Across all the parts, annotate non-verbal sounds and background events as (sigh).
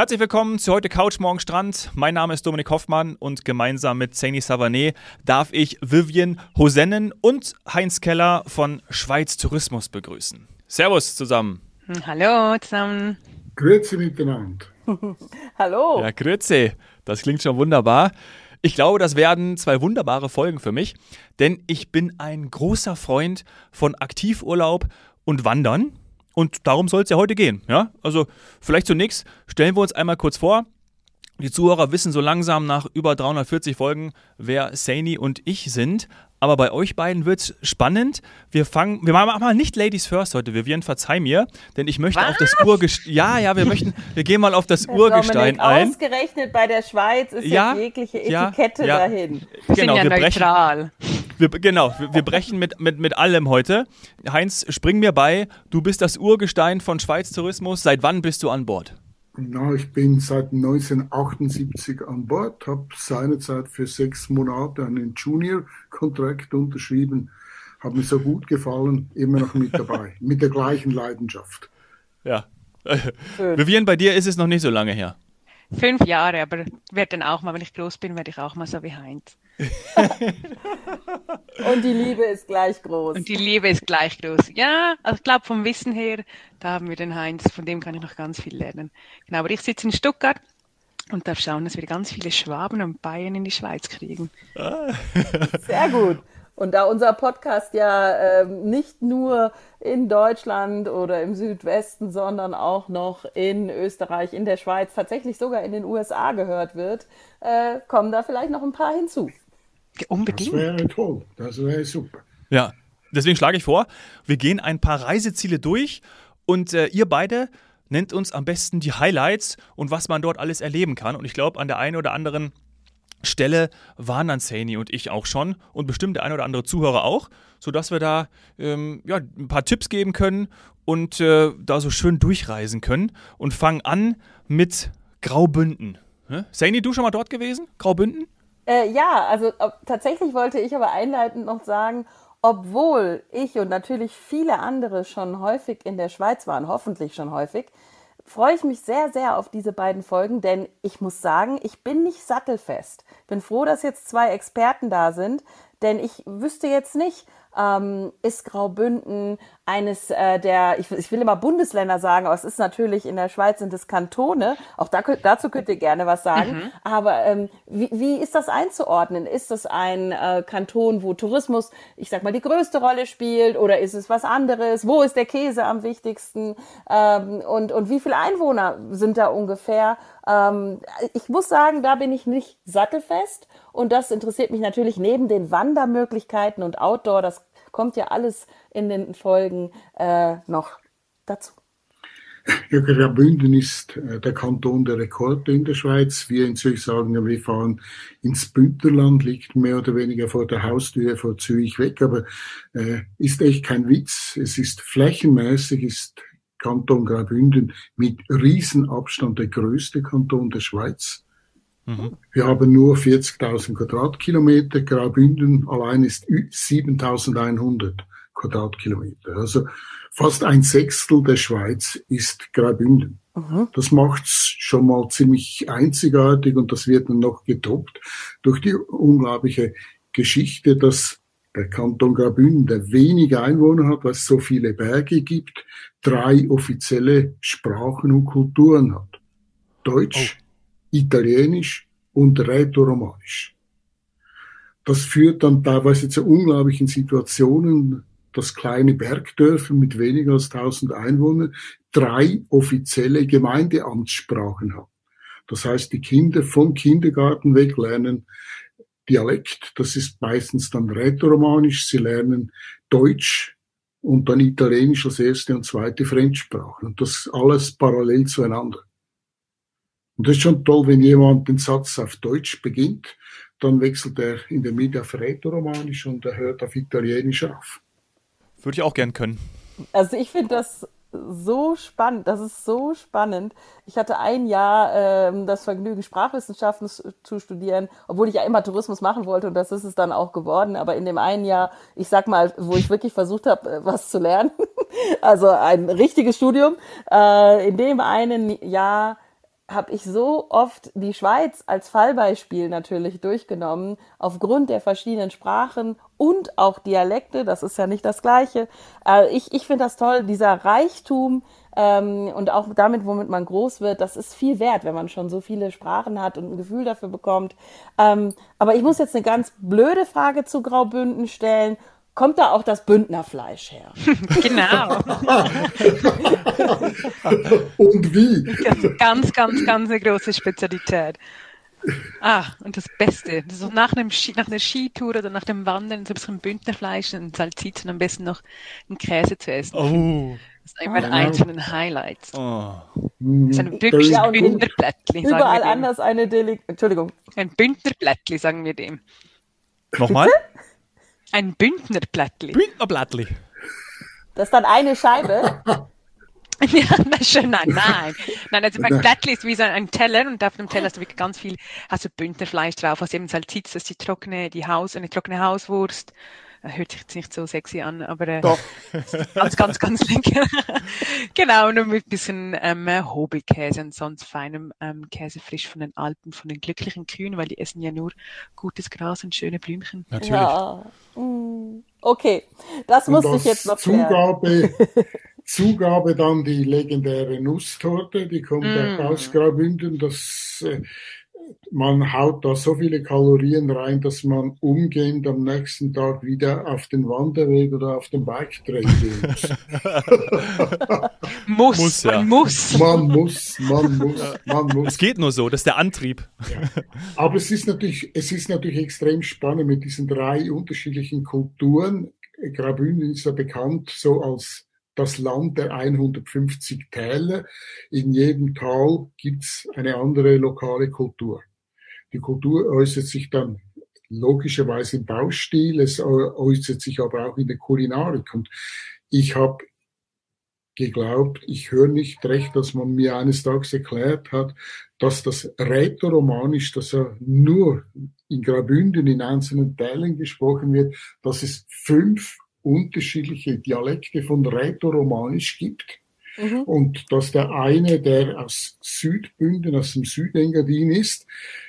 Herzlich willkommen zu heute Couch Morgen Strand. Mein Name ist Dominik Hoffmann und gemeinsam mit Saini Savanet darf ich Vivian Hosennen und Heinz Keller von Schweiz Tourismus begrüßen. Servus zusammen. Hm, hallo zusammen. Grüezi miteinander. (laughs) Hallo. Ja, grüezi. Das klingt schon wunderbar. Ich glaube, das werden zwei wunderbare Folgen für mich, denn ich bin ein großer Freund von Aktivurlaub und Wandern. Und darum soll es ja heute gehen. Ja? Also vielleicht zunächst stellen wir uns einmal kurz vor. Die Zuhörer wissen so langsam nach über 340 Folgen, wer Saini und ich sind. Aber bei euch beiden wird es spannend. Wir fangen, wir machen mal nicht Ladies First heute, Vivian, verzeih mir, denn ich möchte Was? auf das Urgestein, ja, ja, wir möchten, wir gehen mal auf das Urgestein Dominik, ein. Ausgerechnet bei der Schweiz ist Ja, jegliche ja, Etikette ja. dahin. Genau, sind ja wir brechen, neutral. wir, genau, wir, wir brechen mit, mit, mit allem heute. Heinz, spring mir bei. Du bist das Urgestein von Schweiz Tourismus. Seit wann bist du an Bord? Na, ich bin seit 1978 an Bord, habe seinerzeit für sechs Monate einen Junior-Kontrakt unterschrieben. Hat mir so gut gefallen, immer noch mit dabei, (laughs) mit der gleichen Leidenschaft. Ja. Schön. Vivian, bei dir ist es noch nicht so lange her. Fünf Jahre, aber werde dann auch mal, wenn ich groß bin, werde ich auch mal so wie Heinz. (laughs) Und die Liebe ist gleich groß. Und die Liebe ist gleich groß. Ja, also ich glaube vom Wissen her, da haben wir den Heinz, von dem kann ich noch ganz viel lernen. Genau, aber ich sitze in Stuttgart und darf schauen, dass wir ganz viele Schwaben und Bayern in die Schweiz kriegen. Sehr gut. Und da unser Podcast ja ähm, nicht nur in Deutschland oder im Südwesten, sondern auch noch in Österreich, in der Schweiz, tatsächlich sogar in den USA gehört wird, äh, kommen da vielleicht noch ein paar hinzu. Ja, Das unbedingt. wäre toll, das wäre super. Ja. Deswegen schlage ich vor, wir gehen ein paar Reiseziele durch und äh, ihr beide nennt uns am besten die Highlights und was man dort alles erleben kann. Und ich glaube, an der einen oder anderen Stelle waren dann Saini und ich auch schon und bestimmt der ein oder andere Zuhörer auch, sodass wir da ähm, ja, ein paar Tipps geben können und äh, da so schön durchreisen können und fangen an mit Graubünden. Ne? Saini, du schon mal dort gewesen? Graubünden? Äh, ja, also ob, tatsächlich wollte ich aber einleitend noch sagen, obwohl ich und natürlich viele andere schon häufig in der Schweiz waren, hoffentlich schon häufig, freue ich mich sehr, sehr auf diese beiden Folgen, denn ich muss sagen, ich bin nicht sattelfest. Bin froh, dass jetzt zwei Experten da sind, denn ich wüsste jetzt nicht, ähm, ist Graubünden eines äh, der, ich, ich will immer Bundesländer sagen, aber es ist natürlich in der Schweiz sind es Kantone. Auch da, dazu könnt ihr gerne was sagen. Aber ähm, wie, wie ist das einzuordnen? Ist das ein äh, Kanton, wo Tourismus, ich sag mal, die größte Rolle spielt oder ist es was anderes? Wo ist der Käse am wichtigsten? Ähm, und, und wie viele Einwohner sind da ungefähr? Ähm, ich muss sagen, da bin ich nicht sattelfest. Und das interessiert mich natürlich neben den Wandermöglichkeiten und Outdoor. Das kommt ja alles in den Folgen äh, noch dazu. Ja, Graubünden ist äh, der Kanton der Rekorde in der Schweiz. Wir in Zürich sagen, wir fahren ins Bündnerland, liegt mehr oder weniger vor der Haustür vor Zürich weg, aber äh, ist echt kein Witz. Es ist flächenmäßig, ist Kanton Graubünden mit Riesenabstand der größte Kanton der Schweiz. Wir haben nur 40.000 Quadratkilometer. Graubünden allein ist ü- 7.100 Quadratkilometer. Also fast ein Sechstel der Schweiz ist Graubünden. Das macht's schon mal ziemlich einzigartig und das wird dann noch getoppt durch die unglaubliche Geschichte, dass der Kanton Graubünden, der wenige Einwohner hat, weil es so viele Berge gibt, drei offizielle Sprachen und Kulturen hat. Deutsch, Italienisch und Rätoromanisch. Das führt dann teilweise zu unglaublichen Situationen, dass kleine Bergdörfer mit weniger als 1000 Einwohnern drei offizielle Gemeindeamtssprachen haben. Das heißt, die Kinder vom Kindergarten weg lernen Dialekt, das ist meistens dann Rätoromanisch, sie lernen Deutsch und dann Italienisch als erste und zweite Fremdsprache. Und das alles parallel zueinander. Und das ist schon toll, wenn jemand den Satz auf Deutsch beginnt, dann wechselt er in der Mitte auf Rätoromanisch und er hört auf Italienisch auf. Würde ich auch gern können. Also ich finde das so spannend, das ist so spannend. Ich hatte ein Jahr ähm, das Vergnügen, Sprachwissenschaften zu studieren, obwohl ich ja immer Tourismus machen wollte und das ist es dann auch geworden. Aber in dem einen Jahr, ich sag mal, wo ich wirklich versucht habe, äh, was zu lernen, (laughs) also ein richtiges Studium, äh, in dem einen Jahr habe ich so oft die Schweiz als Fallbeispiel natürlich durchgenommen, aufgrund der verschiedenen Sprachen und auch Dialekte, das ist ja nicht das Gleiche. Äh, ich ich finde das toll, dieser Reichtum ähm, und auch damit, womit man groß wird, das ist viel wert, wenn man schon so viele Sprachen hat und ein Gefühl dafür bekommt. Ähm, aber ich muss jetzt eine ganz blöde Frage zu Graubünden stellen kommt da auch das Bündnerfleisch her. (laughs) genau. (laughs) Und wie? Ganz, ganz, ganz eine große Spezialität. Ah, und das Beste, das ist nach, einem Ski, nach einer Skitour oder nach dem Wandern so ein bisschen Bündnerfleisch und Salzitz und am besten noch einen Käse zu essen. Oh. Das ist immer eins von den Highlights. oh. Das ist ein wirklich Ja, und Bündnerblättli, Überall anders eine Deli Entschuldigung. Ein Bündnerblättli, sagen wir dem. Nochmal? Ein Bündnerblättli. Bündnerblattli. Das ist dann eine Scheibe. (laughs) Ja, na schön, nein, nein. Nein, also mein Blättli ist wie so ein Teller und auf dem Teller hast du wirklich ganz viel, hast du Bündnerfleisch drauf, hast eben Salzitz, das ist die trockene, die Haus, eine trockene Hauswurst. Äh, Hört sich jetzt nicht so sexy an, aber äh, Doch. ganz, ganz, (laughs) ganz lecker. genau, nur mit bisschen ähm, Hobelkäse und sonst feinem ähm, Käse frisch von den Alpen, von den glücklichen Kühen, weil die essen ja nur gutes Gras und schöne Blümchen. Natürlich. Ja. Mm. Okay, das musste ich als jetzt noch. Zugabe, (laughs) Zugabe dann die legendäre Nusstorte, die kommt Mm. aus Graubünden. Das, äh, man haut da so viele Kalorien rein, dass man umgehend am nächsten Tag wieder auf den Wanderweg oder auf den Bike-Trail (laughs) gehen muss. Muss, Muss, ja. man muss. Man muss, man muss, man muss. Es geht nur so, das ist der Antrieb. Aber es ist natürlich, es ist natürlich extrem spannend mit diesen drei unterschiedlichen Kulturen. Graubünden ist ja bekannt so als das Land der 150 Täler. In jedem Tal gibt's eine andere lokale Kultur. Die Kultur äußert sich dann logischerweise im Baustil, es äu- äußert sich aber auch in der Kulinarik. Und ich habe geglaubt, ich höre nicht recht, dass man mir eines Tages erklärt hat, dass das Rätoromanisch, das ja nur in Graubünden in einzelnen Teilen gesprochen wird, dass es fünf unterschiedliche Dialekte von Rätoromanisch gibt. Mhm. Und dass der eine, der aus Südbünden, aus dem Südengadin ist,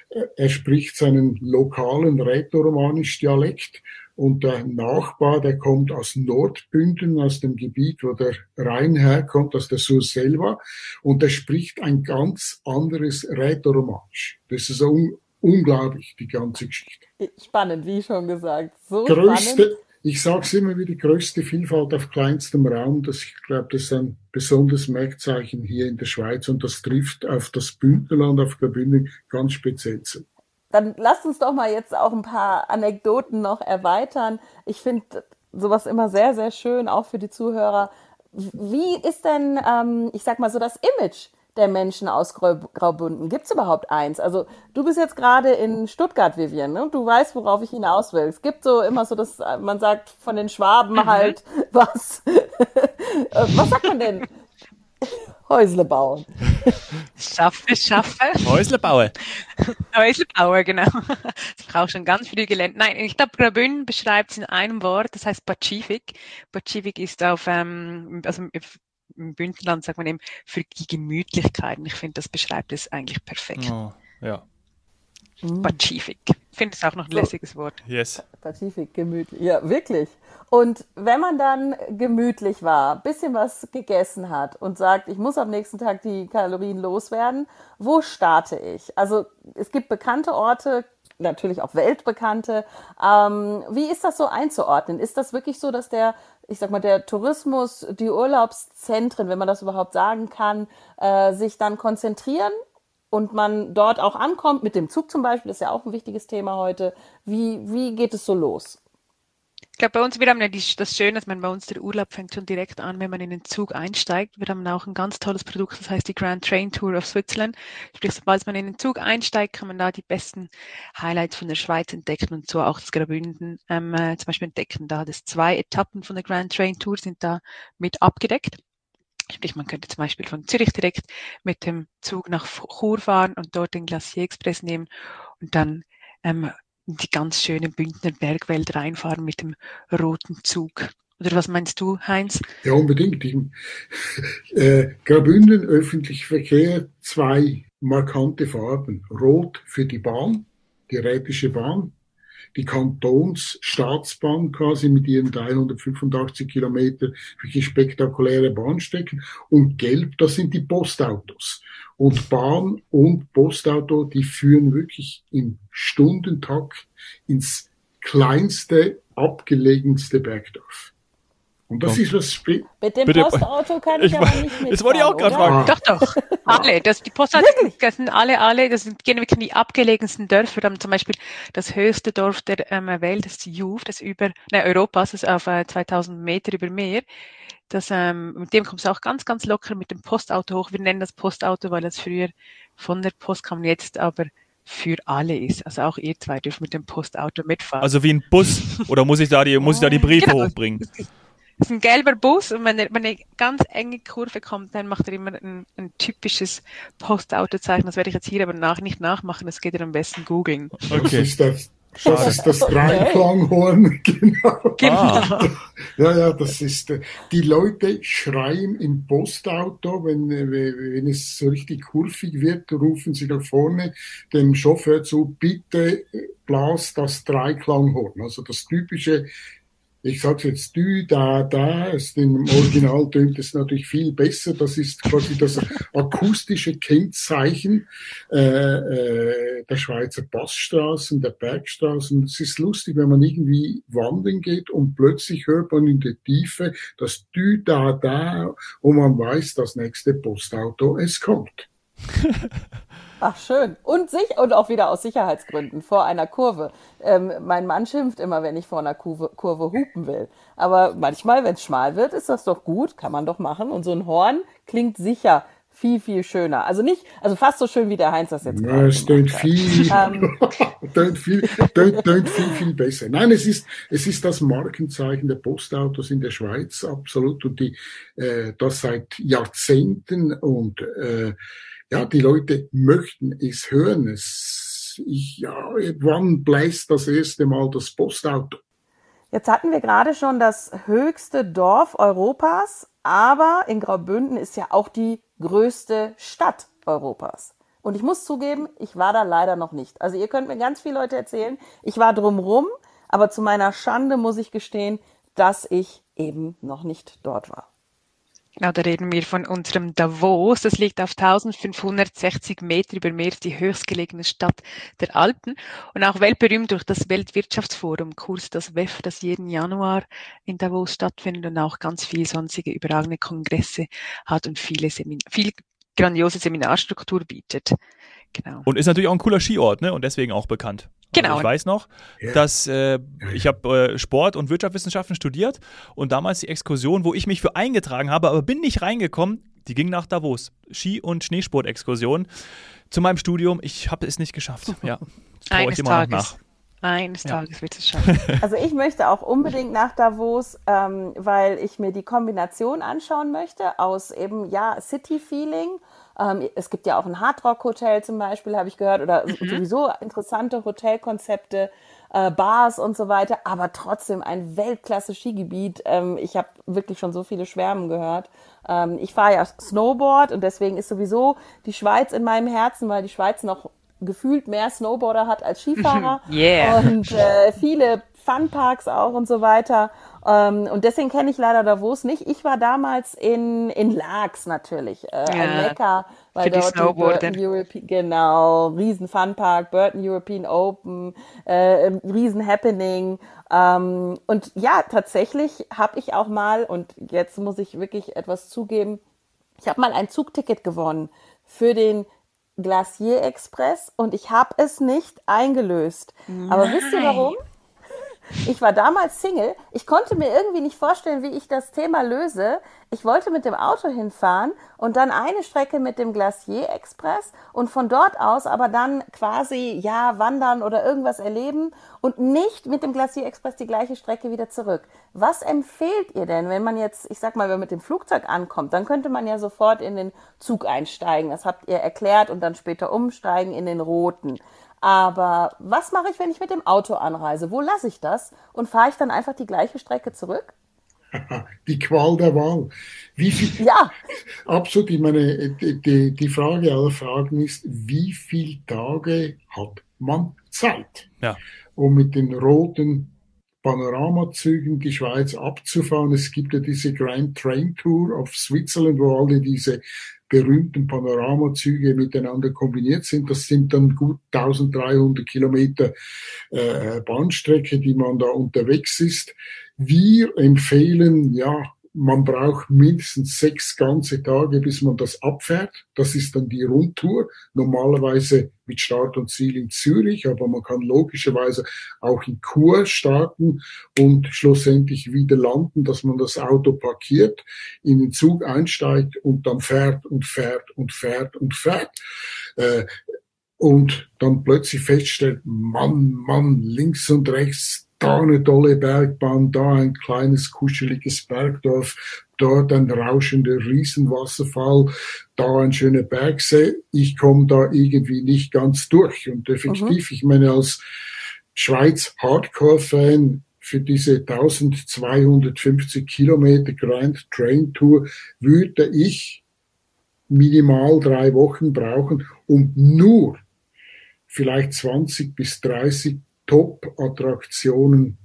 äh, er spricht seinen lokalen Rätoromanisch-Dialekt und der Nachbar, der kommt aus Nordbünden, aus dem Gebiet, wo der Rhein herkommt, aus der Surselva, und der spricht ein ganz anderes Rätoromanisch. Das ist un unglaublich, die ganze Geschichte. Spannend, wie schon gesagt. So spannend. Ich sage es immer wieder, größte Vielfalt auf kleinstem Raum. Das, ich glaube, das ist ein besonderes Merkzeichen hier in der Schweiz und das trifft auf das Bündnerland, auf Graubünden ganz speziell zu. Dann lasst uns doch mal jetzt auch ein paar Anekdoten noch erweitern. Ich finde sowas immer sehr, sehr schön, auch für die Zuhörer. Wie ist denn, ähm, ich sag mal so, das Image der Menschen aus Grau Graubünden? Gibt es überhaupt eins? Also du bist jetzt gerade in Stuttgart, Vivian, ne? Du weißt, worauf ich hinaus will. Es gibt so immer so, dass man sagt von den Schwaben halt (laughs) was. Äh, was sagt man denn? Häusle bauen. Schaffe, schaffe. Häuslebauer. Häuslebauer, genau. Das braucht schon ganz viel Gelände. Nein, ich glaube, Graubünden beschreibt es in einem Wort, das heißt Pazifik. Pazifik ist auf, ähm, also im Bündnerland sagt man eben für die Gemütlichkeit. Und ich finde, das beschreibt es eigentlich perfekt. Oh, ja. Pazifik. Ich finde es auch noch ein lässiges Wort. Yes. Pazifik, gemütlich. Ja, wirklich. Und wenn man dann gemütlich war, bisschen was gegessen hat und sagt, ich muss am nächsten Tag die Kalorien loswerden, wo starte ich? Also es gibt bekannte Orte, natürlich auch weltbekannte. Ähm, wie ist das so einzuordnen? Ist das wirklich so, dass der, ich sag mal, der Tourismus, die Urlaubszentren, wenn man das überhaupt sagen kann, äh, sich dann konzentrieren und man dort auch ankommt, mit dem Zug zum Beispiel, das ist ja auch ein wichtiges Thema heute. Wie, wie geht es so los? Ich glaube, bei uns, wir haben ja die, das Schöne, dass man bei uns der Urlaub fängt schon direkt an, wenn man in den Zug einsteigt. Wir haben auch ein ganz tolles Produkt, das heißt die Grand Train Tour of Switzerland. Sprich, sobald man in den Zug einsteigt, kann man da die besten Highlights von der Schweiz entdecken und so auch das Graubünden ähm, äh, zum Beispiel entdecken. Da das zwei Etappen von der Grand Train Tour sind da mit abgedeckt. Sprich, man könnte zum Beispiel von Zürich direkt mit dem Zug nach Chur fahren und dort den Glacier Express nehmen und dann ähm, die ganz schöne Bündner Bergwelt reinfahren mit dem roten Zug. Oder was meinst du, Heinz? Ja, unbedingt. äh, Graubünden, öffentlicher Verkehr, zwei markante Farben. Rot für die Bahn, die Rätische Bahn, die Kantonsstaatsbahn quasi mit ihren 385 Kilometer wirklich spektakuläre Bahnstrecken und gelb, das sind die Postautos. Und Bahn und Postauto, die führen wirklich im Stundentakt ins kleinste, abgelegenste Bergdorf. Und das ist was Mit dem Bitte. Postauto kann ich, ich aber nicht mitfahren, Das wollte ich auch gerade fragen. Doch, doch. (laughs) Alle. Das, die Postautos, das sind alle, alle, das sind gehen wirklich die abgelegensten Dörfer. Wir haben zum Beispiel das höchste Dorf der ähm, Welt, das ist Juv, das über, ne, Europas, das ist auf äh, 2000 Meter über Meer. Das, ähm, mit dem kommst du auch ganz, ganz locker mit dem Postauto hoch. Wir nennen das Postauto, weil das früher von der Post kam, jetzt aber für alle ist. Also auch ihr zwei dürft mit dem Postauto mitfahren. Also wie ein Bus? Oder muss ich da die, muss ich da die (laughs) Briefe genau. hochbringen? Das ist ein gelber Bus und wenn er, wenn er ganz enge Kurve kommt, dann macht er immer ein, ein typisches Postautozeichen. Das werde ich jetzt hier aber nach, nicht nachmachen, das geht ihr am besten googeln. Okay. Das ist das, das, ist das Dreiklanghorn, (laughs) genau. genau. Ja, ja, das ist, äh, die Leute schreien im Postauto, wenn, äh, wenn es so richtig kurvig wird, rufen sie da vorne dem Chauffeur zu, bitte blas das Dreiklanghorn. Also das typische ich sage jetzt du, da, da, ist im Original tönt es natürlich viel besser. Das ist quasi das akustische Kennzeichen äh, äh, der Schweizer Passstraßen, der Bergstraßen. Es ist lustig, wenn man irgendwie wandern geht und plötzlich hört man in der Tiefe das Dü, da, da und man weiß, das nächste Postauto, es kommt. (laughs) Ach schön. Und sich und auch wieder aus Sicherheitsgründen vor einer Kurve. Ähm, mein Mann schimpft immer, wenn ich vor einer Kurve, Kurve hupen will. Aber manchmal, wenn es schmal wird, ist das doch gut, kann man doch machen. Und so ein Horn klingt sicher viel, viel schöner. Also nicht, also fast so schön, wie der Heinz das jetzt ja, es tönt viel, ähm, (laughs) tönt viel, tönt, tönt viel, viel besser. Nein, es ist, es ist das Markenzeichen der Postautos in der Schweiz, absolut. Und die, äh, das seit Jahrzehnten und, äh, ja, die Leute möchten es hören. Es, ich, ja, wann bläst das erste Mal das Postauto? Jetzt hatten wir gerade schon das höchste Dorf Europas, aber in Graubünden ist ja auch die größte Stadt Europas. Und ich muss zugeben, ich war da leider noch nicht. Also ihr könnt mir ganz viele Leute erzählen, ich war drumrum, aber zu meiner Schande muss ich gestehen, dass ich eben noch nicht dort war. Genau, da reden wir von unserem Davos. Das liegt auf 1560 Meter über Meer, die höchstgelegene Stadt der Alpen und auch weltberühmt durch das Weltwirtschaftsforum, Kurs das WEF, das jeden Januar in Davos stattfindet und auch ganz viele sonstige überragende Kongresse hat und viele Semin viel grandiose Seminarstruktur bietet. Genau. Und ist natürlich auch ein cooler Skiort, ne? Und deswegen auch bekannt. Also genau. Also ich weiß noch, dass äh, ich habe äh, Sport und Wirtschaftswissenschaften studiert und damals die Exkursion, wo ich mich für eingetragen habe, aber bin nicht reingekommen, die ging nach Davos. Ski- und Schneesport-Exkursion zu meinem Studium. Ich habe es nicht geschafft. Ja, (laughs) Eines ich immer Tages. nach. Eines ja. Tages wird es schaffen. (laughs) Also ich möchte auch unbedingt nach Davos, ähm, weil ich mir die Kombination anschauen möchte aus eben ja City-Feeling ähm, es gibt ja auch ein Hardrock-Hotel zum Beispiel, habe ich gehört, oder mhm. sowieso interessante Hotelkonzepte, äh, Bars und so weiter, aber trotzdem ein Weltklasse-Skigebiet. Ähm, ich habe wirklich schon so viele Schwärmen gehört. Ähm, ich fahre ja Snowboard und deswegen ist sowieso die Schweiz in meinem Herzen, weil die Schweiz noch gefühlt mehr Snowboarder hat als Skifahrer (laughs) yeah. und äh, viele Funparks auch und so weiter. Ähm, und deswegen kenne ich leider Davos nicht. Ich war damals in, in Laax natürlich, äh, ja, ein Mecker, weil dort die Burton European, genau, riesen Funpark, Burton European Open, äh, riesen Happening. Ähm, und ja, tatsächlich habe ich auch mal, und jetzt muss ich wirklich etwas zugeben, ich habe mal ein Zugticket gewonnen für den Glacier Express und ich habe es nicht eingelöst. Nein. Aber wisst ihr warum? Ich war damals Single. Ich konnte mir irgendwie nicht vorstellen, wie ich das Thema löse. Ich wollte mit dem Auto hinfahren und dann eine Strecke mit dem Glacier Express und von dort aus aber dann quasi, ja, wandern oder irgendwas erleben und nicht mit dem Glacier Express die gleiche Strecke wieder zurück. Was empfehlt ihr denn, wenn man jetzt, ich sag mal, wenn man mit dem Flugzeug ankommt, dann könnte man ja sofort in den Zug einsteigen. Das habt ihr erklärt und dann später umsteigen in den roten. Aber was mache ich, wenn ich mit dem Auto anreise? Wo lasse ich das? Und fahre ich dann einfach die gleiche Strecke zurück? (laughs) Die Qual der Wahl. Wie viel, Ja, (laughs) absolut, ich meine, die, die, die Frage aller Fragen ist, wie viele Tage hat man Zeit, Ja. um mit den roten Panoramazügen die Schweiz abzufahren? Es gibt ja diese Grand Train Tour of Switzerland, wo alle diese berühmten Panoramazüge miteinander kombiniert sind. Das sind dann gut 1300 Kilometer äh, Bahnstrecke, die man da unterwegs ist. Wir empfehlen, ja, man braucht mindestens sechs ganze Tage, bis man das abfährt. Das ist dann die Rundtour. Normalerweise mit Start und Ziel in Zürich, aber man kann logischerweise auch in Chur starten und schlussendlich wieder landen, dass man das Auto parkiert, in den Zug einsteigt und dann fährt und fährt und fährt und fährt. Äh, und dann plötzlich feststellt, Mann, Mann, links und rechts, da eine tolle Bergbahn, da ein kleines kuscheliges Bergdorf, dort ein rauschender Riesenwasserfall, da ein schöner Bergsee. Ich komme da irgendwie nicht ganz durch. Und effektiv, ich meine, als Schweiz Hardcore-Fan für diese 1250 Kilometer Grand Train Tour würde ich minimal drei Wochen brauchen, um nur vielleicht 20 bis 30 Top-Attraktionen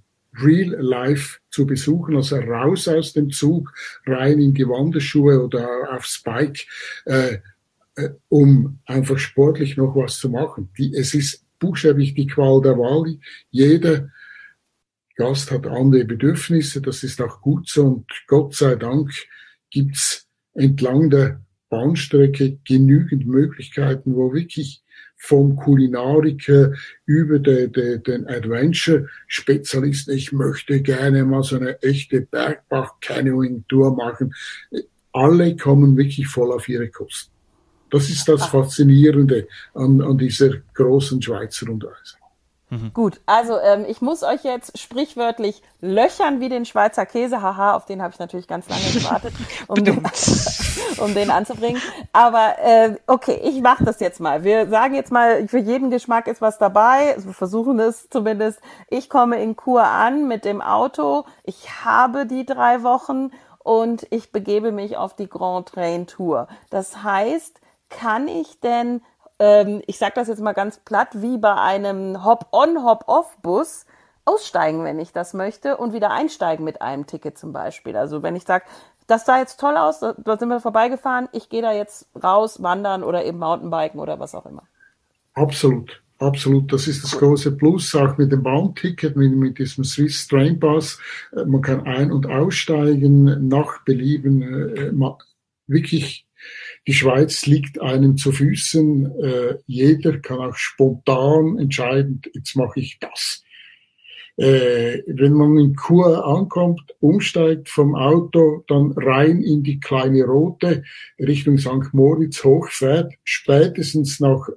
real life zu besuchen, also raus aus dem Zug, rein in die Wanderschuhe oder aufs Bike, äh, äh, um einfach sportlich noch was zu machen. Die, es ist buchstäblich die Qual der Wahl. Jeder Gast hat andere Bedürfnisse, das ist auch gut so und Gott sei Dank gibt's entlang der Bahnstrecke genügend Möglichkeiten, wo wirklich vom Kulinariker über de, de, den Adventure-Spezialisten, ich möchte gerne mal so eine echte Bergbach-Canyoning-Tour machen. Alle kommen wirklich voll auf ihre Kosten. Das ist das Faszinierende an, an dieser großen Schweizer Rundreise. Gut, also ähm, ich muss euch jetzt sprichwörtlich löchern wie den Schweizer Käse. Haha, auf den habe ich natürlich ganz lange gewartet, (laughs) um, den, (laughs) um den anzubringen. Aber äh, okay, ich mache das jetzt mal. Wir sagen jetzt mal, für jeden Geschmack ist was dabei. Wir versuchen es zumindest. Ich komme in Kur an mit dem Auto. Ich habe die drei Wochen und ich begebe mich auf die Grand Train Tour. Das heißt, kann ich denn ähm, ich sage das jetzt mal ganz platt, wie bei einem Hop-on, Hop-off-Bus aussteigen, wenn ich das möchte, und wieder einsteigen mit einem Ticket zum Beispiel. Also wenn ich sage, das sah jetzt toll aus, da sind wir vorbeigefahren, ich gehe da jetzt raus, wandern oder eben Mountainbiken oder was auch immer. Absolut. Absolut, das ist das große Plus, auch mit dem Bahnticket, mit, mit diesem Swiss Train Pass. Äh, Man kann ein- und aussteigen nach Belieben. äh, Wirklich die Schweiz liegt einem zu Füßen. Äh, jeder kann auch spontan entscheiden, jetzt mache ich das. Äh, wenn man in Chur ankommt, umsteigt vom Auto, dann rein in die kleine Rote Richtung St. Moritz hochfährt, spätestens nach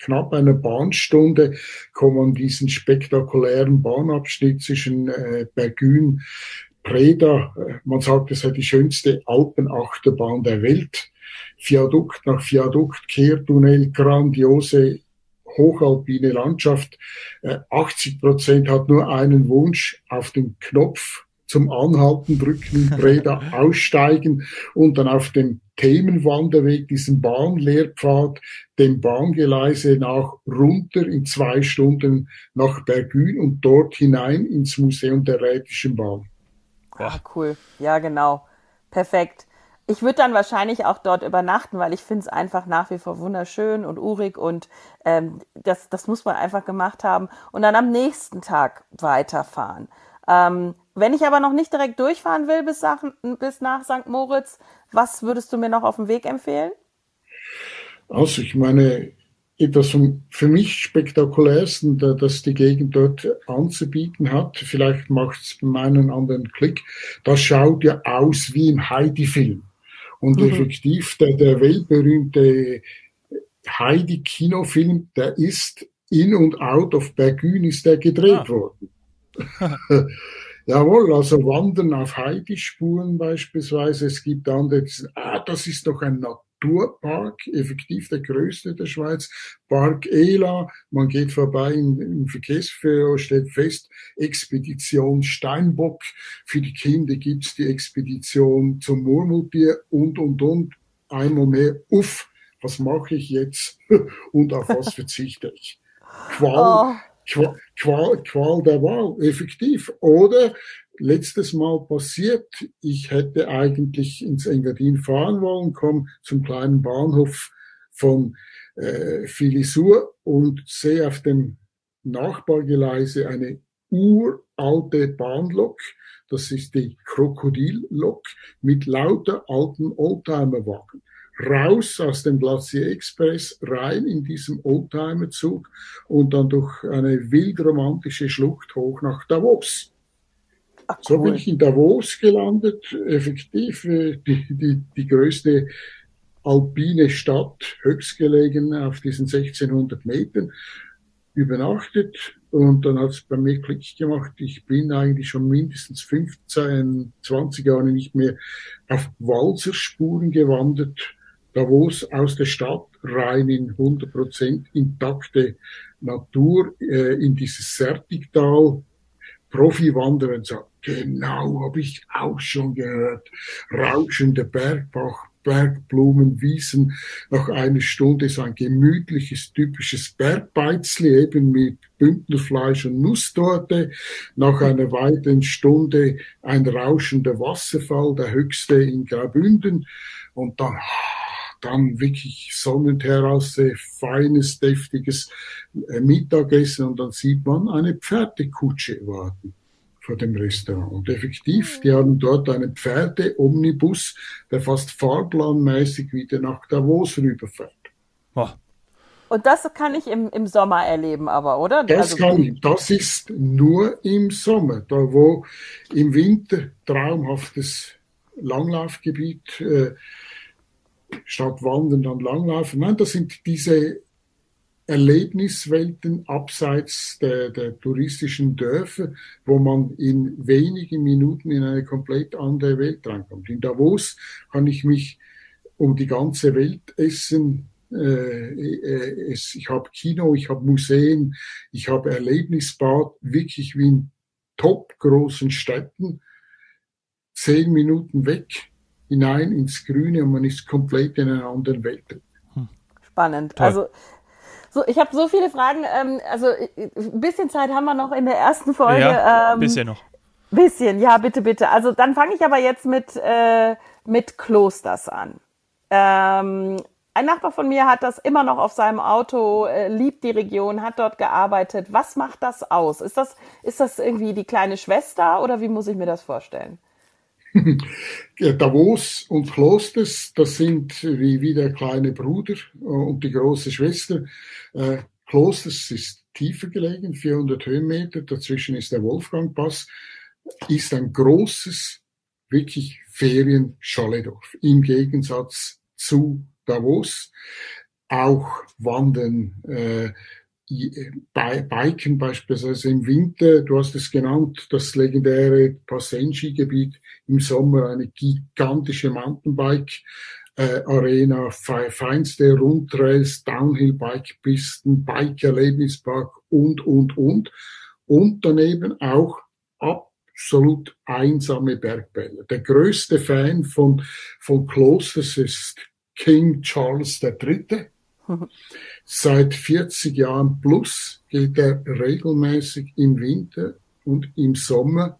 knapp einer Bahnstunde kommt man diesen spektakulären Bahnabschnitt zwischen äh, Bergün, Preda, äh, man sagt, es sei die schönste Alpenachterbahn der Welt. Viadukt nach Viadukt, Kehrtunnel, grandiose hochalpine Landschaft. Äh, 80 Prozent hat nur einen Wunsch, auf den Knopf zum Anhalten drücken, (laughs) in Breda aussteigen und dann auf dem Themenwanderweg, diesen Bahnlehrpfad, dem Bahngeleise nach runter in zwei Stunden nach Bergün und dort hinein ins Museum der Rätischen Bahn. Ah, cool. Ja, genau. Perfekt. Ich würde dann wahrscheinlich auch dort übernachten, weil ich finde es einfach nach wie vor wunderschön und urig und ähm, das, das muss man einfach gemacht haben und dann am nächsten Tag weiterfahren. Ähm, wenn ich aber noch nicht direkt durchfahren will bis nach, bis nach St. Moritz, was würdest du mir noch auf dem Weg empfehlen? Also ich meine, etwas vom für mich spektakulärsten, da- das die Gegend dort anzubieten hat, vielleicht macht es meinen anderen Klick, das schaut ja aus wie im Heidi-Film. Und Mhm. effektiv, der, der weltberühmte Heidi-Kinofilm, der ist in und out of Bergün ist der gedreht Ah. worden. (laughs) Jawohl, also Wandern auf Heidespuren beispielsweise. Es gibt andere, die sagen, ah, das ist doch ein Naturpark, effektiv der größte der Schweiz. Park Ela, man geht vorbei im, im Verkehrsführer, stellt fest, Expedition Steinbock. Für die Kinder gibt's die Expedition zum Murmeltier und, und, und. Einmal mehr, uff, was mache ich jetzt (laughs) und auf was verzichte ich? (laughs) Qual. Oh Qual, Qual, Qual der Wahl, effektiv. Oder letztes Mal passiert, ich hätte eigentlich ins Engadin fahren wollen, komme zum kleinen Bahnhof von äh, Filisur und sehe auf dem Nachbargeleise eine uralte Bahnlok. Das ist die Krokodillok mit lauter alten Oldtimerwagen raus aus dem Glacier Express, rein in diesem Oldtimer-Zug und dann durch eine wildromantische Schlucht hoch nach Davos. Ach, cool. So bin ich in Davos gelandet, effektiv äh, die, die, die größte alpine Stadt, höchstgelegen auf diesen 1600 Metern, übernachtet und dann hat es bei mir Klick gemacht. Ich bin eigentlich schon mindestens 15, 20 Jahre nicht mehr auf Walzerspuren gewandert Davos aus der Stadt rein in 100% intakte Natur, äh, in dieses Sertigtal. Profi-Wanderer sagt, genau, habe ich auch schon gehört. Rauschende Bergbach, Bergblumen, Wiesen. Nach einer Stunde so ein gemütliches, typisches Bergbeizli eben mit Bündnerfleisch und Nusstorte. Nach einer weiteren Stunde ein rauschender Wasserfall, der höchste in Graubünden. Und dann dann wirklich Sonnenterrasse, feines, deftiges äh, Mittagessen und dann sieht man eine Pferdekutsche warten vor dem Restaurant. Und effektiv, die haben dort einen Pferde-Omnibus, der fast fahrplanmäßig wieder nach Davos rüberfährt. Oh. Und das kann ich im, im Sommer erleben, aber, oder? Das also, kann ich. Das ist nur im Sommer, da wo im Winter traumhaftes Langlaufgebiet äh, statt Wandern dann Langlaufen. Nein, das sind diese Erlebniswelten abseits der, der touristischen Dörfer, wo man in wenigen Minuten in eine komplett andere Welt reinkommt. In Davos kann ich mich um die ganze Welt essen. Äh, äh, ich habe Kino, ich habe Museen, ich habe Erlebnisbad, wirklich wie in top großen Städten. Zehn Minuten weg hinein ins Grüne und man ist komplett in einer anderen Welt. Spannend. Toll. Also so, ich habe so viele Fragen. Ähm, also ein bisschen Zeit haben wir noch in der ersten Folge. Ja, ähm, bisschen noch. Bisschen, ja, bitte, bitte. Also dann fange ich aber jetzt mit, äh, mit Klosters an. Ähm, ein Nachbar von mir hat das immer noch auf seinem Auto, äh, liebt die Region, hat dort gearbeitet. Was macht das aus? Ist das, ist das irgendwie die kleine Schwester oder wie muss ich mir das vorstellen? Davos und Klosters, das sind wie, wie der kleine Bruder äh, und die große Schwester. Äh, Klosters ist tiefer gelegen, 400 Höhenmeter, dazwischen ist der Wolfgangpass, ist ein großes, wirklich Ferien-Schalledorf, im Gegensatz zu Davos. Auch Wandern, äh, Biken beispielsweise im Winter, du hast es genannt, das legendäre Passenji-Gebiet, im Sommer eine gigantische Mountainbike äh, feinste Rundtrails, Downhill-Bike-Pisten, Bike-Erlebnispark und, und, und. Und daneben auch absolut einsame Bergbälle. Der größte Fan von, von Klosters ist King Charles III. Seit 40 Jahren plus geht er regelmäßig im Winter und im Sommer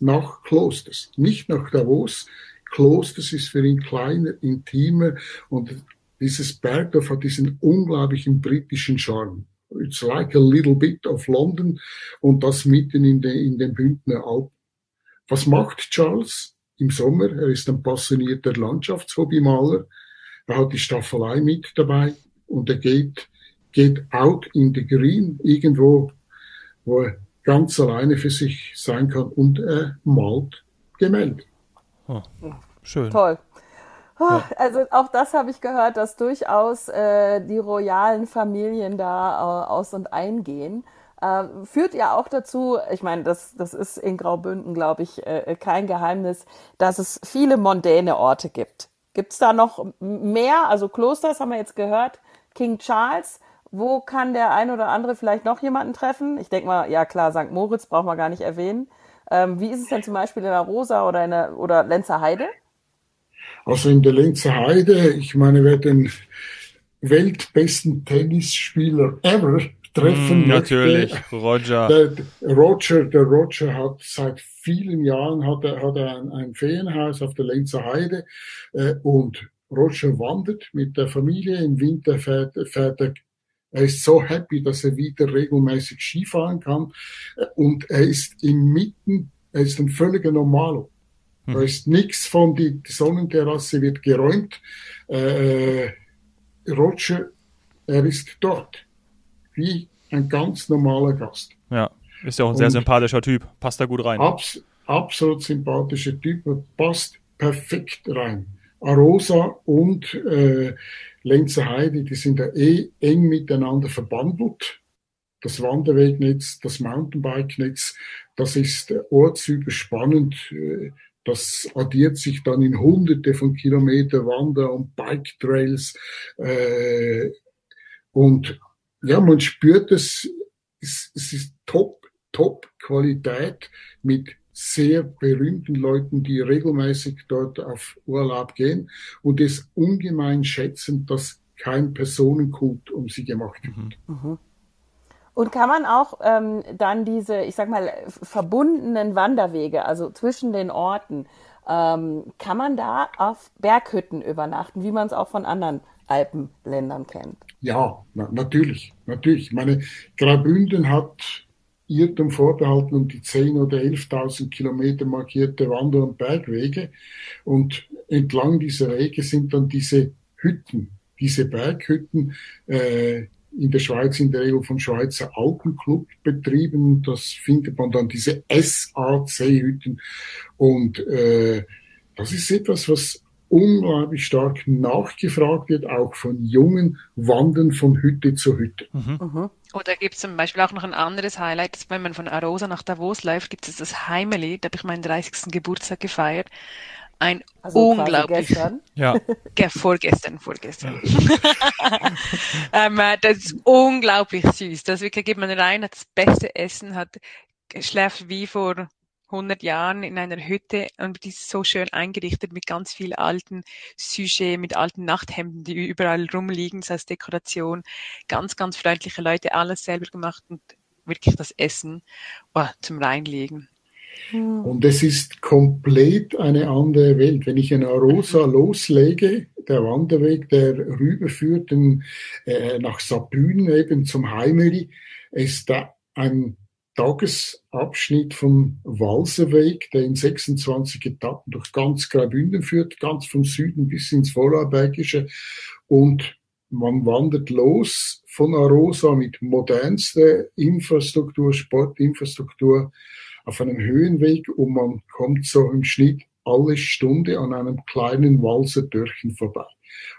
nach Klosters. Nicht nach Davos. Klosters ist für ihn kleiner, intimer und dieses Bergdorf hat diesen unglaublichen britischen Charme. It's like a little bit of London und das mitten in, den, in den Bündner Alpen. Was macht Charles im Sommer? Er ist ein passionierter Landschaftshobbymaler. Er hat die Staffelei mit dabei und er geht, geht out in the green, irgendwo, wo er ganz alleine für sich sein kann und er malt Gemälde. Oh, schön. Toll. Also auch das habe ich gehört, dass durchaus äh, die royalen Familien da äh, aus und eingehen. äh, führt ja auch dazu, ich meine, das, das ist in Graubünden, glaube ich, äh, kein Geheimnis, dass es viele mondäne Orte gibt. Gibt es da noch mehr? Also Klosters haben wir jetzt gehört, King Charles. Wo kann der ein oder andere vielleicht noch jemanden treffen? Ich denke mal, ja klar, St. Moritz brauchen wir gar nicht erwähnen. Ähm, wie ist es denn zum Beispiel in der Rosa oder in der oder Lenzer Heide? Also in der Lenzer Heide, ich meine, wer den weltbesten Tennisspieler ever treffen mm, Natürlich, Roger. Der Roger, der Roger hat seit vielen Jahren hat er, hat er ein, ein Ferienhaus auf der Lenzer Heide äh, und Roger wandert mit der Familie. Im Winter fährt, fährt er er ist so happy, dass er wieder regelmäßig Skifahren kann. Und er ist inmitten, er ist ein völliger Normalo. Da hm. ist nichts von, die, die Sonnenterrasse wird geräumt. Äh, Roger, er ist dort. Wie ein ganz normaler Gast. Ja, ist ja auch ein sehr Und sympathischer Typ. Passt da gut rein. Abs absolut sympathischer Typ. Passt perfekt rein. Arosa und äh, Lenzer Heide, die sind ja eh eng miteinander verbandelt. Das Wanderwegnetz, das Mountainbike-Netz, das ist ortsüberspannend. Äh, das addiert sich dann in hunderte von Kilometer Wander- und Bike-Trails. Äh, und ja, man spürt es, es, es ist top, top Qualität mit sehr berühmten Leuten, die regelmäßig dort auf Urlaub gehen und es ungemein schätzen, dass kein Personenkult um sie gemacht wird. Mhm. mhm. Und kann man auch ähm, dann diese, ich sag mal, verbundenen Wanderwege, also zwischen den Orten, ähm, kann man da auf Berghütten übernachten, wie man es auch von anderen Alpenländern kennt? Ja, na, natürlich, natürlich. Ich meine, Graubünden hat Irrtum vorbehalten um die 10.000 oder 11.000 Kilometer markierte Wander- und Bergwege. Und entlang dieser Wege sind dann diese Hütten, diese Berghütten, äh, in der Schweiz in der Regel vom Schweizer Alpenclub betrieben. Das findet man dann diese SAC-Hütten. Und äh, das ist etwas, was unglaublich stark nachgefragt wird, auch von jungen Wandern von Hütte zu Hütte. Mhm. Mhm. Oder gibt es zum Beispiel auch noch ein anderes Highlight, wenn man von Arosa nach Davos läuft, gibt es das Heimeli, da habe ich meinen 30. Geburtstag gefeiert. Ein also unglaublich. Gestern? Ja. (laughs) vorgestern, vorgestern. (laughs) ähm, äh, das ist unglaublich süß. Das wirklich geht man rein, hat das beste Essen, hat schläft wie vor 100 Jahren in einer Hütte und die ist so schön eingerichtet mit ganz viel alten Sujet, mit alten Nachthemden, die überall rumliegen, das heißt Dekoration. Ganz, ganz freundliche Leute, alles selber gemacht und wirklich das Essen oh, zum Reinlegen. Hm. Und es ist komplett eine andere Welt. Wenn ich in Arosa loslege, der Wanderweg, der rüberführt in, äh, nach Sabün eben zum Heimeli, ist da ein Tagesabschnitt vom Walserweg, der in 26 Etappen durch ganz Graubünden führt, ganz vom Süden bis ins Vorarlbergische. Und man wandert los von Arosa mit modernster Infrastruktur, Sportinfrastruktur auf einem Höhenweg und man kommt so im Schnitt alle Stunde an einem kleinen Walserdörchen vorbei.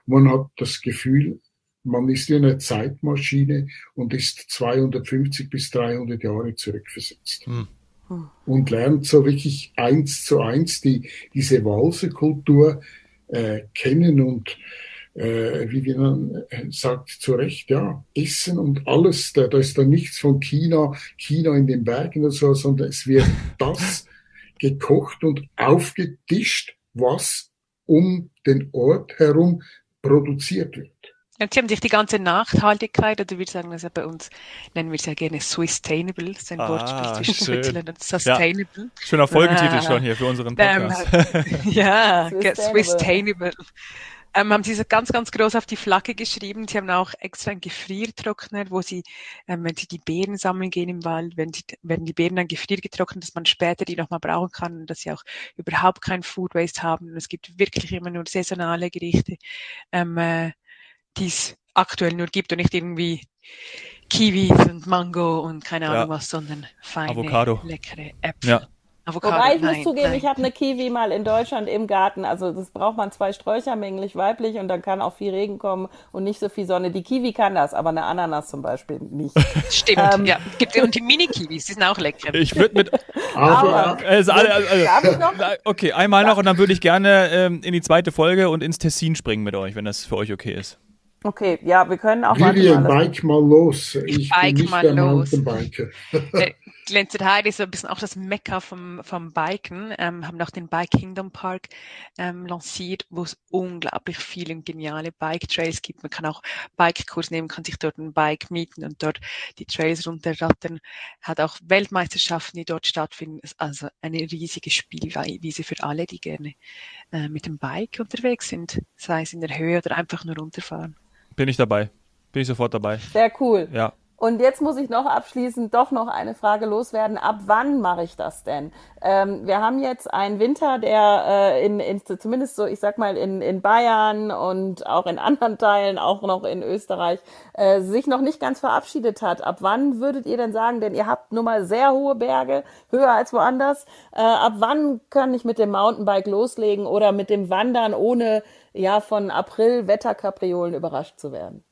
Man hat das Gefühl, man ist wie eine Zeitmaschine und ist 250 bis 300 Jahre zurückversetzt. Hm. Und lernt so wirklich eins zu eins die, diese Walserkultur äh, kennen und äh, wie man äh, sagt, zu Recht, ja, Essen und alles, da, da ist da nichts von China, China in den Bergen oder so, sondern es wird (laughs) das gekocht und aufgetischt, was um den Ort herum produziert wird. Und sie haben sich die ganze Nachhaltigkeit, oder wir sagen das ja bei uns, nennen wir es ja gerne Sustainable, das ist ein ah, Wortspiel zwischen Switzerland und Sustainable. Ja. Schöner Folgentitel ah, schon hier für unseren Podcast. Ähm, (laughs) (laughs) ja, Sustainable. Sustainable. Ähm, haben sie so ganz, ganz groß auf die Flagge geschrieben. Sie haben auch extra einen Gefriertrockner, wo sie, ähm, wenn sie die Beeren sammeln gehen im Wald, wenn die, werden die Beeren dann gefriergetrocknet, dass man später die nochmal brauchen kann und dass sie auch überhaupt kein Food Waste haben. Und es gibt wirklich immer nur saisonale Gerichte. Ähm, äh, die es aktuell nur gibt und nicht irgendwie Kiwis und Mango und keine Ahnung ja. was, sondern feine, Avocado. leckere Äpfel. Ja. Avocado, Wobei ich nein, muss zugeben, nein. ich habe eine Kiwi mal in Deutschland im Garten. Also das braucht man zwei Sträucher, männlich, weiblich und dann kann auch viel Regen kommen und nicht so viel Sonne. Die Kiwi kann das, aber eine Ananas zum Beispiel nicht. (laughs) Stimmt, Ähm. ja. Gibt und die Mini-Kiwis, die sind auch lecker. Ich würde mit. (laughs) Aber, Also also, Darf ich noch? okay, einmal noch und dann würde ich gerne ähm, in die zweite Folge und ins Tessin springen mit euch, wenn das für euch okay ist. Okay, ja, wir können auch mal, das- bike mal los. Ich bike bin nicht mal der los. Mountainbiker. Äh, (laughs) Glenzit Heide ist so ein bisschen auch das Mekka vom, vom Biken, ähm, haben auch den Bike Kingdom Park ähm, lanciert, wo es unglaublich viele und geniale Bike Trails gibt. Man kann auch Bikekurs nehmen, kann sich dort ein Bike mieten und dort die Trails runterrattern. Hat auch Weltmeisterschaften, die dort stattfinden. Ist also eine riesige Spielwiese für alle, die gerne äh, mit dem Bike unterwegs sind, sei es in der Höhe oder einfach nur runterfahren. Bin ich dabei. Bin ich sofort dabei. Sehr cool. Ja. Und jetzt muss ich noch abschließend doch noch eine Frage loswerden. Ab wann mache ich das denn? Ähm, wir haben jetzt einen Winter, der äh, in, in zumindest so, ich sag mal, in, in Bayern und auch in anderen Teilen, auch noch in Österreich, äh, sich noch nicht ganz verabschiedet hat. Ab wann würdet ihr denn sagen, denn ihr habt nun mal sehr hohe Berge, höher als woanders, äh, ab wann kann ich mit dem Mountainbike loslegen oder mit dem Wandern, ohne ja von April Wetterkapriolen überrascht zu werden?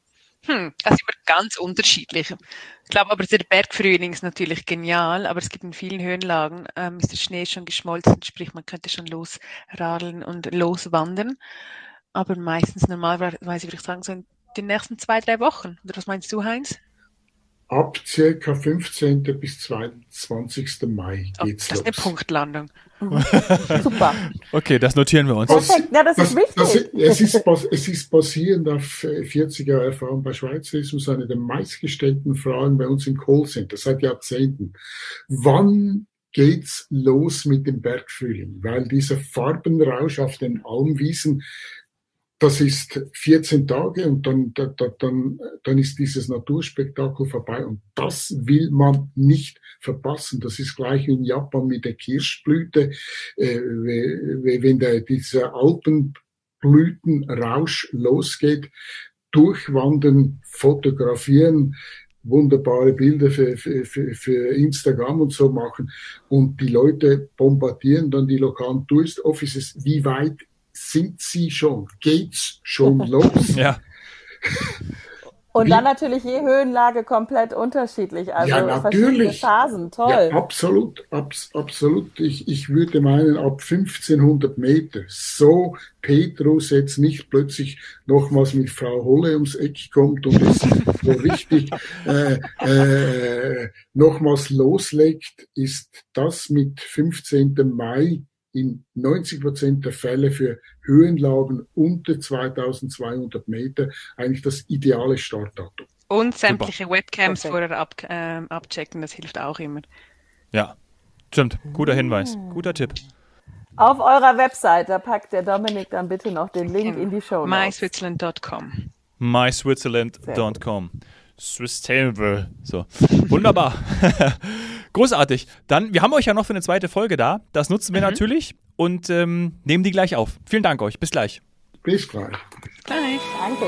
Hm, das ist immer ganz unterschiedlich. Ich glaube aber, der Bergfrühling ist natürlich genial, aber es gibt in vielen Höhenlagen, ähm, ist der Schnee schon geschmolzen, sprich man könnte schon losradeln und loswandern. Aber meistens normalerweise würde ich sagen, so in den nächsten zwei, drei Wochen. Oder was meinst du, Heinz? Ab circa 15. bis 22. Mai Oh, geht's das ist eine los. Punktlandung. (laughs) Super. Okay, das notieren wir uns. Perfekt, ja, das, ist wichtig. das, es, ist, es ist basierend auf äh, 40 Jahre Erfahrung bei Schweizerismus eine der meistgestellten Fragen bei uns im Callcenter seit Jahrzehnten. Wann geht's los mit dem Bergfrühling? Weil dieser Farbenrausch auf den Almwiesen, das ist 14 Tage und dann, da, da, dann, dann ist dieses Naturspektakel vorbei und das will man nicht verpassen. Das ist gleich wie in Japan mit der Kirschblüte. Äh, we- we- wenn der, dieser Alpenblütenrausch losgeht, durchwandern, fotografieren, wunderbare Bilder für, für, für, Instagram und so machen und die Leute bombardieren dann die lokalen Tourist Offices. Wie weit sind sie schon? Geht's schon (laughs) los? Ja. Und Wie- dann natürlich je Höhenlage komplett unterschiedlich. Also Ja, verschiedene natürlich. Phasen, toll. Ja, absolut, abs, absolut. Ich, ich würde meinen, ab 1500 Meter. So Petrus jetzt nicht plötzlich nochmals mit Frau Holle ums Eck kommt und es so richtig (laughs) äh, äh, nochmals loslegt, ist das mit 15. Mai in 90 Prozent der Fälle für Höhenlagen unter 2200 Meter eigentlich das ideale Startdatum. Und sämtliche Webcams Perfekt. vorher ab, ähm, abchecken, das hilft auch immer. Ja. Stimmt. Guter Hinweis. Guter Tipp. Auf eurer Website, da packt der Dominik dann bitte noch den Link in die Show. Myswitzerland.com. myswitzerland.com. Sustainable. So. Wunderbar. (laughs) Großartig. Dann, wir haben euch ja noch für eine zweite Folge da. Das nutzen wir natürlich und ähm, nehmen die gleich auf. Vielen Dank euch. Bis gleich. Bis gleich. Gleich. Danke.